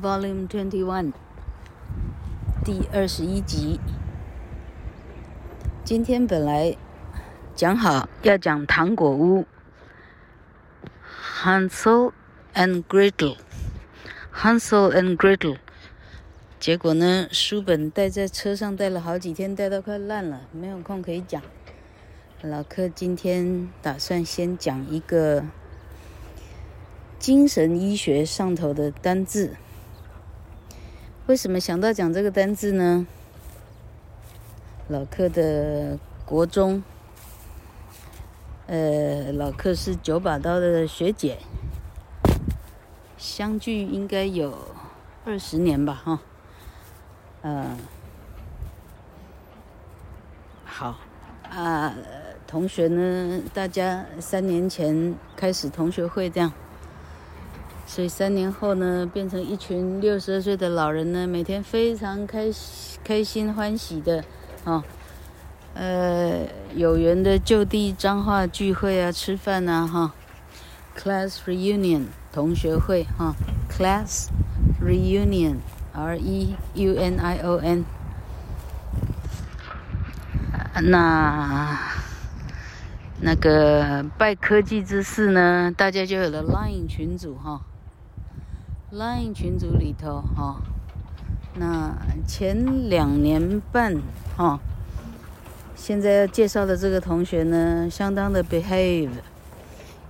Volume Twenty One，第二十一集。今天本来讲好要讲糖果屋，Hansel and Gretel，Hansel and Gretel。结果呢，书本带在车上带了好几天，带到快烂了，没有空可以讲。老柯今天打算先讲一个精神医学上头的单字。为什么想到讲这个单字呢？老客的国中，呃，老客是九把刀的学姐，相距应该有二十年吧，哈，呃，好，啊，同学呢，大家三年前开始同学会这样。所以三年后呢，变成一群六十二岁的老人呢，每天非常开开心欢喜的，哦，呃，有缘的就地彰化聚会啊，吃饭啊，哈、，class reunion 同学会哈、，class reunion R E U N I O N，那那个拜科技之赐呢，大家就有了 Line 群组哈。Line 群组里头，哈、那前两年半，哈、现在要介绍的这个同学呢，相当的 behave，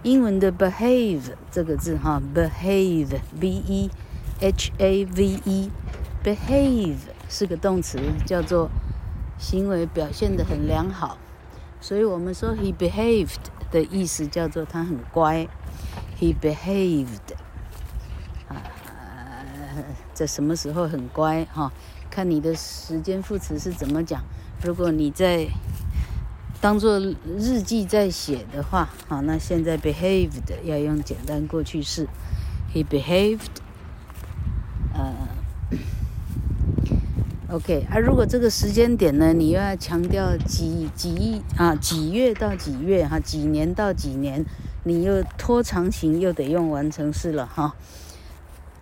英文的 behave 这个字，哈、behave，B-E-H-A-V-E，behave 是个动词，叫做行为表现得很良好，所以我们说 he behaved 的意思叫做他很乖，he behaved。在什么时候很乖哈？看你的时间副词是怎么讲。如果你在当做日记在写的话，好，那现在 behaved 要用简单过去式。He behaved，呃，OK 啊。如果这个时间点呢，你又要强调几几啊几月到几月哈，几年到几年，你又拖长型又得用完成式了哈。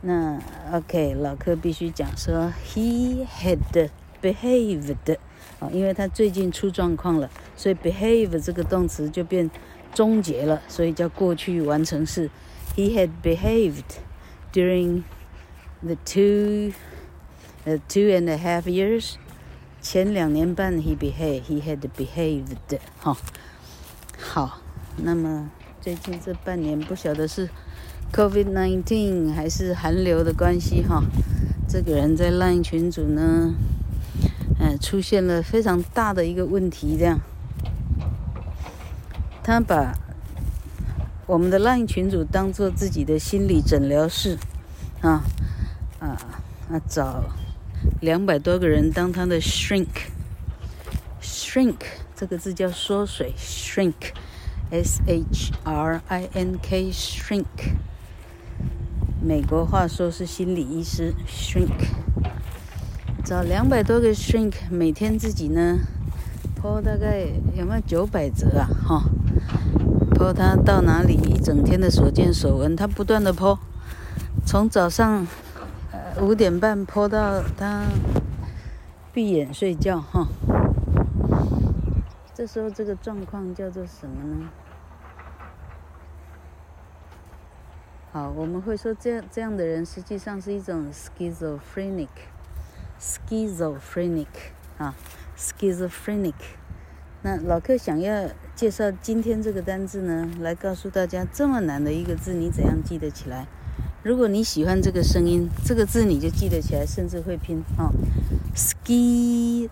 那 OK，老柯必须讲说，He had behaved，啊，因为他最近出状况了，所以 behave 这个动词就变终结了，所以叫过去完成式。He had behaved during the two, 呃 two and a half years，前两年半 he behaved，he had behaved，哈，好，那么最近这半年不晓得是。COVID-19 还是寒流的关系哈，这个人在 Line 群组呢，呃，出现了非常大的一个问题，这样，他把我们的 Line 群组当做自己的心理诊疗室，啊啊啊，找两百多个人当他的 shrink，shrink 这个字叫缩水，shrink，S H R I N K shrink。美国话说是心理医师，shrink，找两百多个 shrink，每天自己呢，po 大概有没有九百折啊？哈，po 他到哪里一整天的所见所闻，他不断的 po，从早上呃五点半 po 到他闭眼睡觉哈。这时候这个状况叫做什么呢？好，我们会说这样这样的人实际上是一种 schizophrenic，schizophrenic 啊，schizophrenic。那老柯想要介绍今天这个单字呢，来告诉大家这么难的一个字，你怎样记得起来？如果你喜欢这个声音，这个字你就记得起来，甚至会拼啊，schizo，schi，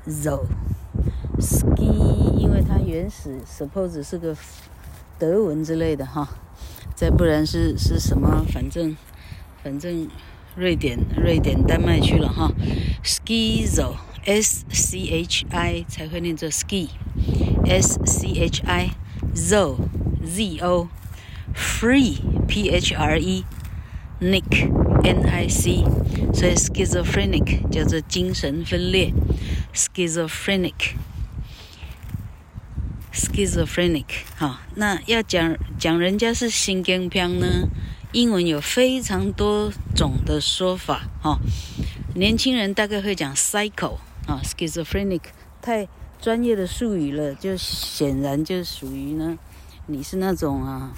因为它原始 suppose 是个德文之类的哈。再不然是是什么？反正反正瑞典瑞典丹麦去了哈。Schizo S C H I 才会念作 ski S C H I Zo Z O Free P H R E Nick N I C 所以 schizophrenic 叫做精神分裂 schizophrenic schizophrenic，哈，那要讲讲人家是神经病呢，英文有非常多种的说法哈。年轻人大概会讲 psycho 啊，schizophrenic，太专业的术语了，就显然就属于呢，你是那种啊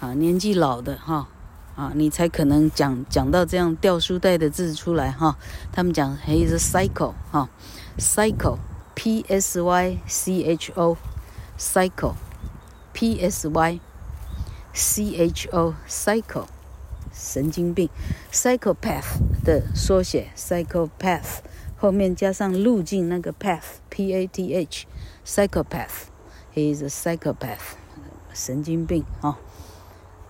啊年纪老的哈啊，你才可能讲讲到这样掉书袋的字出来哈。他们讲 he is a psycho 哈 ，psycho，p s y c h o，psycho，p s y c h o，psycho。神经病，psychopath 的缩写，psychopath 后面加上路径那个 path，p a t h，psychopath，he is a psychopath，神经病啊、哦。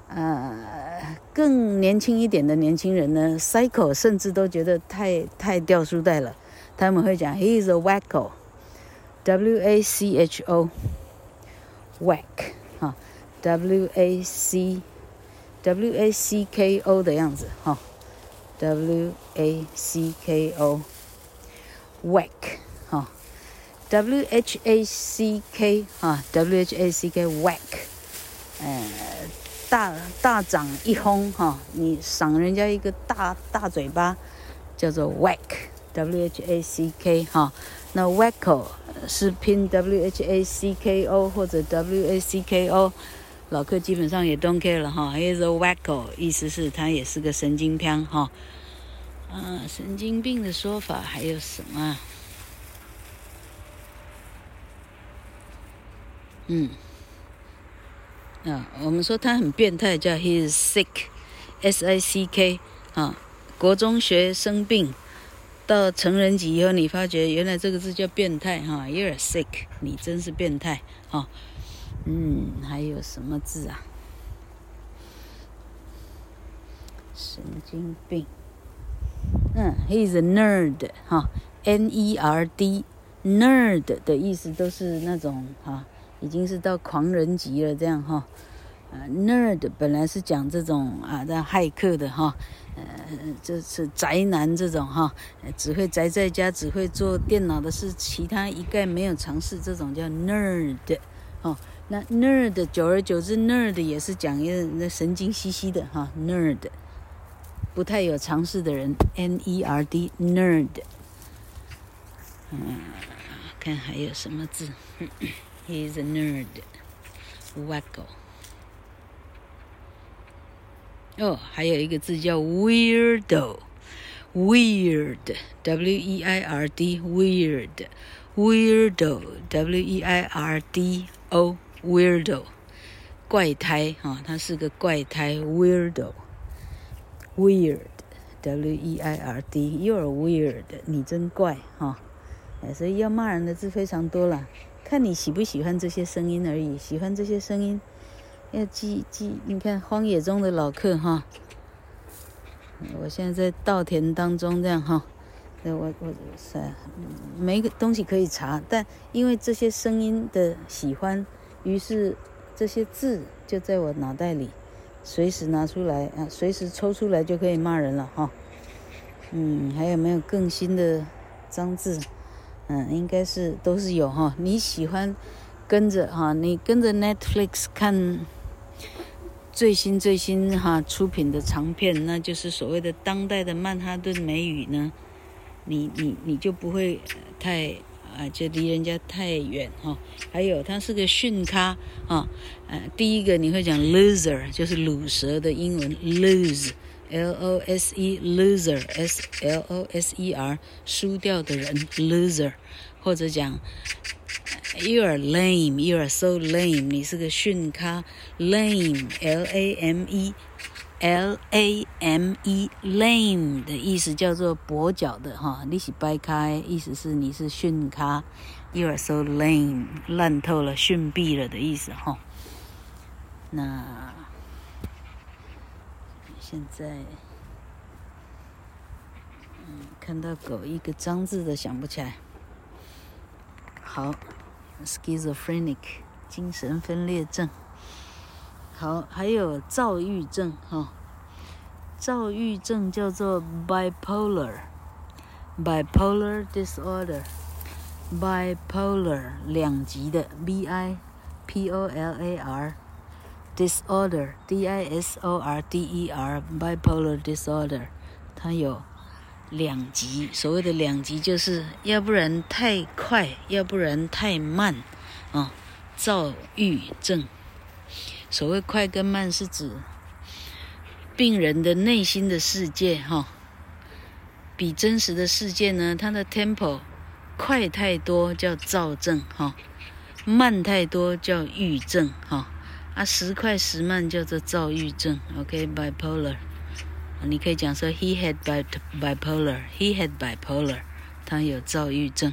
呃，更年轻一点的年轻人呢，psycho 甚至都觉得太太掉书袋了，他们会讲 he is a wacko，w a c h o，whack 啊，w a c。W A C K O 的样子哈，W A C K O，whack 哈，W H A C K 哈，W H A C K whack，呃，大大掌一轰哈，你赏人家一个大大嘴巴，叫做 whack，W H A C K 哈，那 wacko 是拼 W H A C K O 或者 W A C K O。老客基本上也 don't care 了哈 He's a wacko，意思是他也是个神经病哈。啊，神经病的说法还有什么？嗯，啊，我们说他很变态，叫 He's sick，s i c k 啊。国中学生病，到成人级以后，你发觉原来这个字叫变态哈，you're sick，你真是变态哈。嗯，还有什么字啊？神经病。嗯，He's a nerd，哈，N-E-R-D，nerd 的意思都是那种哈，已经是到狂人级了这样哈。啊，nerd 本来是讲这种啊，在骇客的哈，呃，这是宅男这种哈，只会宅在家，只会做电脑的事，其他一概没有尝试，这种叫 nerd，哦。那 nerd 久而久之，nerd 也是讲一个那神经兮兮的哈，nerd 不太有尝试的人，N-E-R-D nerd。嗯，看还有什么字？He's a nerd，wacko。哦，还有一个字叫 weirdo，W-E-I-R-D，weird，weirdo，W-E-I-R-D-O。Weirdo，怪胎哈，他是个怪胎。Weirdo，weird，W-E-I-R-D，You're weird，你真怪哈。所以要骂人的字非常多了，看你喜不喜欢这些声音而已。喜欢这些声音，要记记。你看荒野中的老客哈，我现在在稻田当中这样哈，我我是没个东西可以查，但因为这些声音的喜欢。于是这些字就在我脑袋里，随时拿出来啊，随时抽出来就可以骂人了哈。嗯，还有没有更新的脏字？嗯，应该是都是有哈。你喜欢跟着哈，你跟着 Netflix 看最新最新哈出品的长片，那就是所谓的当代的曼哈顿美语呢。你你你就不会太。啊，就离人家太远哈。还有，他是个逊咖啊。呃，第一个你会讲 loser，就是鲁蛇的英文 lose，l o s e，loser，s l o s e r，输掉的人 loser，或者讲 you are lame，you are so lame，你是个逊咖 lame，l a m e。L A M E，lame 的意思叫做跛脚的哈，你是掰开，意思是你是逊咖，You are so lame，烂透了，逊毙了的意思哈。那现在，嗯，看到狗一个脏字都想不起来。好，schizophrenic，精神分裂症。好，还有躁郁症哈，躁郁症叫做 bipolar，bipolar disorder，bipolar 两极的，b i p o l a r disorder，D-I-S-O-R-D-E-R，bipolar disorder，它有两极，所谓的两极就是要不然太快，要不然太慢，啊，躁郁症。所谓快跟慢是指病人的内心的世界，哈，比真实的世界呢，它的 tempo 快太多叫躁症，哈，慢太多叫郁症，哈，啊，时快时慢叫做躁郁症，OK，bipolar，你可以讲说 he had bipolar，he had bipolar，他有躁郁症。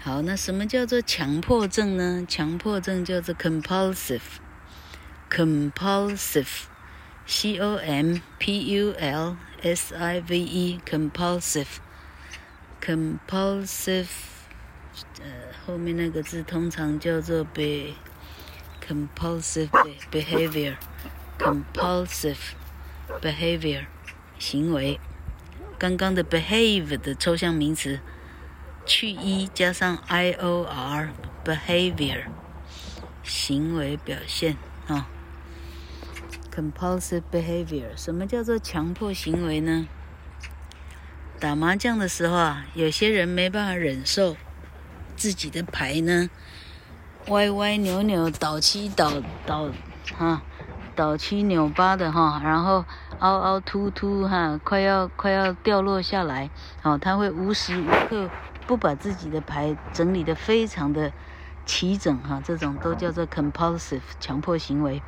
好，那什么叫做强迫症呢？强迫症叫做 compulsive，compulsive，C O M P U L S I V E，compulsive，compulsive，呃，后面那个字通常叫做 be，compulsive behavior，compulsive behavior，compulsive behavior 行为。刚刚的 behave 的抽象名词。去 e 加上 i o r，behavior，行为表现啊。compulsive behavior，什么叫做强迫行为呢？打麻将的时候啊，有些人没办法忍受自己的牌呢，歪歪扭扭、倒七倒倒哈，倒七扭八的哈，然后凹凹凸凸哈，快要快要掉落下来，哦，他会无时无刻。不把自己的牌整理得非常的齐整哈，这种都叫做 compulsive 强迫行为。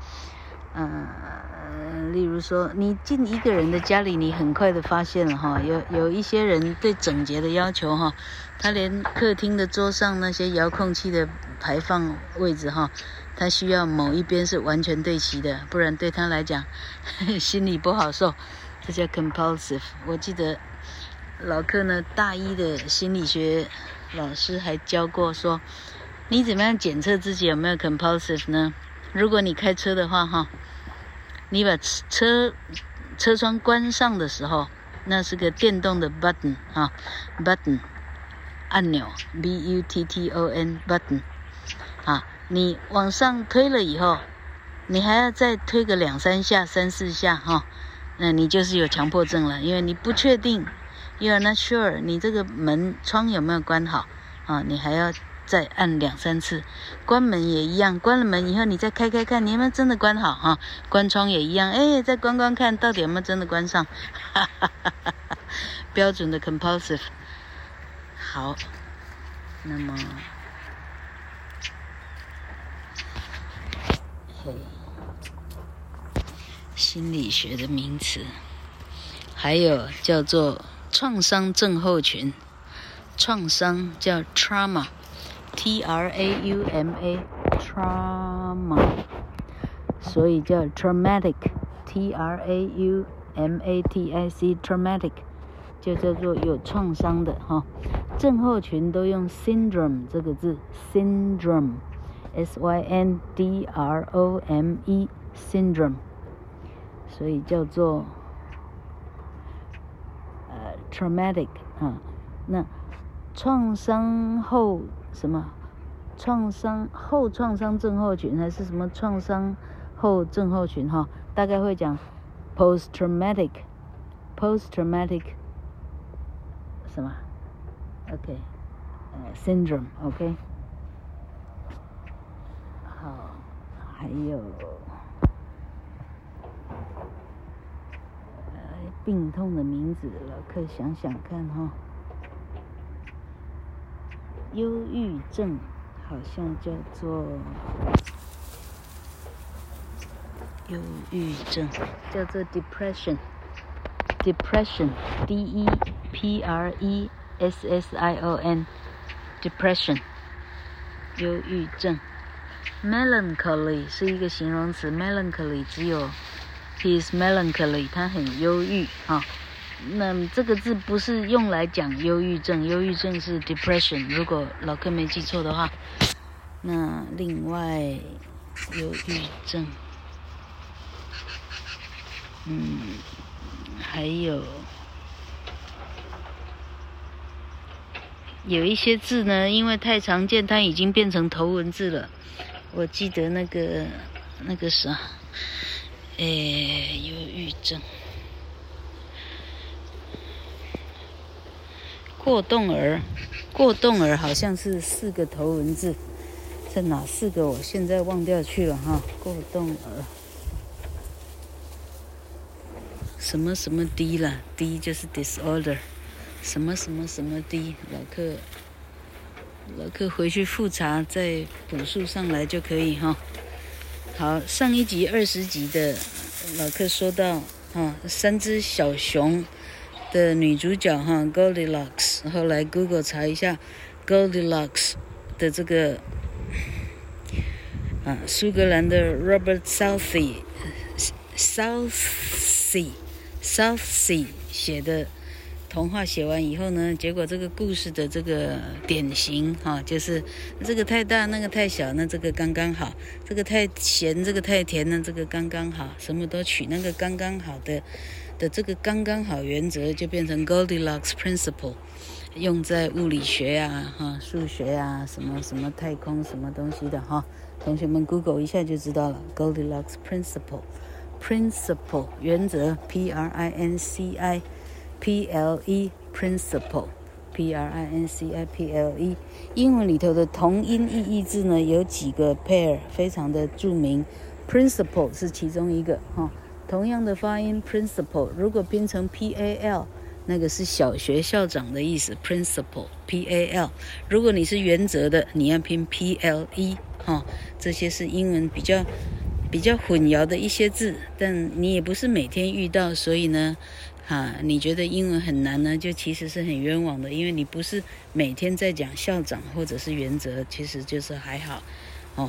嗯、例如说你进一个人的家里，你很快的发现了哈，有有一些人对整洁的要求哈，他连客厅的桌上那些遥控器的排放位置哈，他需要某一边是完全对齐的，不然对他来讲 心里不好受，这叫 compulsive。我记得。老课呢，大一的心理学老师还教过说，你怎么样检测自己有没有 compulsive 呢？如果你开车的话，哈，你把车车窗关上的时候，那是个电动的 button 啊，button 按钮，b u t t o n button 啊，你往上推了以后，你还要再推个两三下、三四下，哈，那你就是有强迫症了，因为你不确定。You are not sure，你这个门窗有没有关好啊？你还要再按两三次。关门也一样，关了门以后你再开开看，你有没有真的关好哈？关窗也一样，哎，再关关看到底有没有真的关上。哈哈哈哈哈，标准的 compulsive。好，那么，心理学的名词，还有叫做。创伤症候群，创伤叫 trauma，T R A U M A，trauma，所以叫 traumatic，T R A U M A T I C，traumatic，就叫做有创伤的哈。症候群都用 syndrome 这个字，syndrome Syndrome syndrome，所以叫做呃。traumatic 啊，那创伤后什么？创伤后创伤症候群还是什么创伤后症候群？哈，大概会讲 post traumatic，post traumatic 什么？OK，呃，syndrome，OK，还有。病痛的名字，老客想想看哈。忧郁症好像叫做忧郁症，叫做 depression，depression，D E P R E S S I O N，depression，忧郁症。Melancholy 是一个形容词，melancholy 只有。he's melancholy，他很忧郁啊。那这个字不是用来讲忧郁症，忧郁症是 depression。如果老客没记错的话，那另外忧郁症，嗯，还有有一些字呢，因为太常见，它已经变成头文字了。我记得那个那个啥，诶，忧郁症。过动儿，过动儿好像是四个头文字，在哪四个？我现在忘掉去了哈。过动儿，什么什么 D 了？D 就是 disorder，什么什么什么 D？老客，老客回去复查再补述上来就可以哈。好，上一集二十集的老客说到哈，三只小熊。的女主角哈，Goldilocks，后来 Google 查一下，Goldilocks 的这个啊，苏格兰的 Robert Southey，Southey，Southey 写的童话写完以后呢，结果这个故事的这个典型哈，就是这个太大，那个太小，那这个刚刚好，这个太咸，这个太甜，那这个刚刚好，什么都取那个刚刚好的。的这个刚刚好原则就变成 Goldilocks Principle，用在物理学啊、哈数学啊、什么什么太空什么东西的哈，同学们 Google 一下就知道了。Goldilocks Principle，Principle 原则，P R I N C I P L E Principle，P R I N C I P L E。英文里头的同音异义字呢有几个 pair 非常的著名，Principle 是其中一个哈。同样的发音 principle，如果拼成 p a l，那个是小学校长的意思。principle p a l，如果你是原则的，你要拼 p l e 哈。这些是英文比较比较混淆的一些字，但你也不是每天遇到，所以呢，哈，你觉得英文很难呢，就其实是很冤枉的，因为你不是每天在讲校长或者是原则，其实就是还好，哦，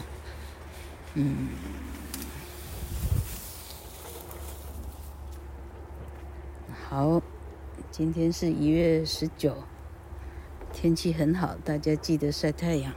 嗯。好，今天是一月十九，天气很好，大家记得晒太阳。